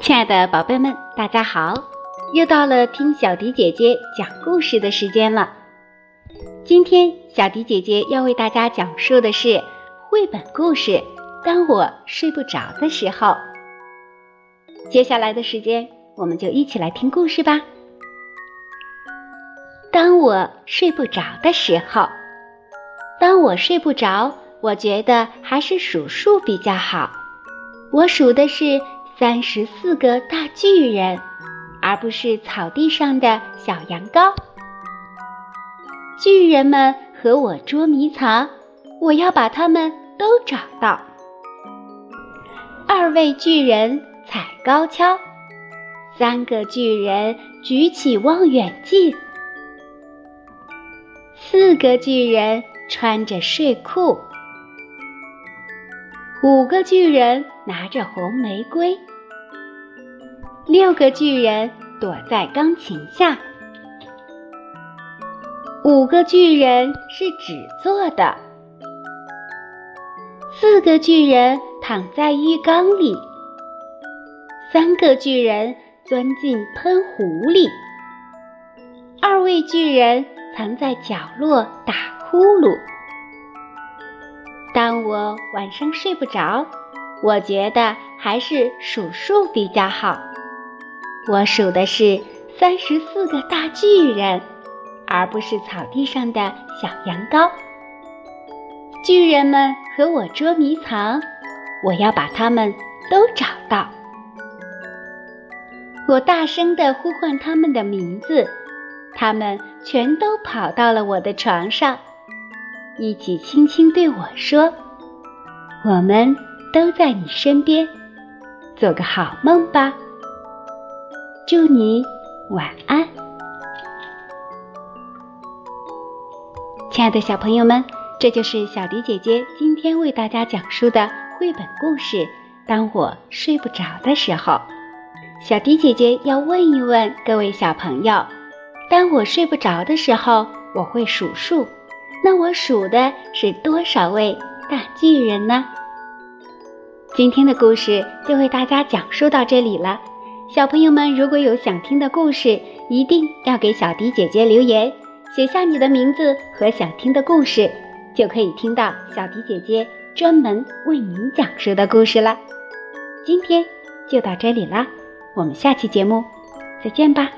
亲爱的宝贝们，大家好！又到了听小迪姐姐讲故事的时间了。今天小迪姐姐要为大家讲述的是绘本故事《当我睡不着的时候》。接下来的时间，我们就一起来听故事吧。当我睡不着的时候，当我睡不着，我觉得还是数数比较好。我数的是三十四个大巨人，而不是草地上的小羊羔。巨人们和我捉迷藏，我要把他们都找到。二位巨人踩高跷，三个巨人举起望远镜。四个巨人穿着睡裤，五个巨人拿着红玫瑰，六个巨人躲在钢琴下，五个巨人是纸做的，四个巨人躺在浴缸里，三个巨人钻进喷壶里，二位巨人。藏在角落打呼噜。当我晚上睡不着，我觉得还是数数比较好。我数的是三十四个大巨人，而不是草地上的小羊羔。巨人们和我捉迷藏，我要把他们都找到。我大声地呼唤他们的名字。他们全都跑到了我的床上，一起轻轻对我说：“我们都在你身边，做个好梦吧。”祝你晚安，亲爱的小朋友们，这就是小迪姐姐今天为大家讲述的绘本故事。当我睡不着的时候，小迪姐姐要问一问各位小朋友。当我睡不着的时候，我会数数。那我数的是多少位大巨人呢？今天的故事就为大家讲述到这里了。小朋友们，如果有想听的故事，一定要给小迪姐姐留言，写下你的名字和想听的故事，就可以听到小迪姐姐专门为您讲述的故事了。今天就到这里啦，我们下期节目再见吧。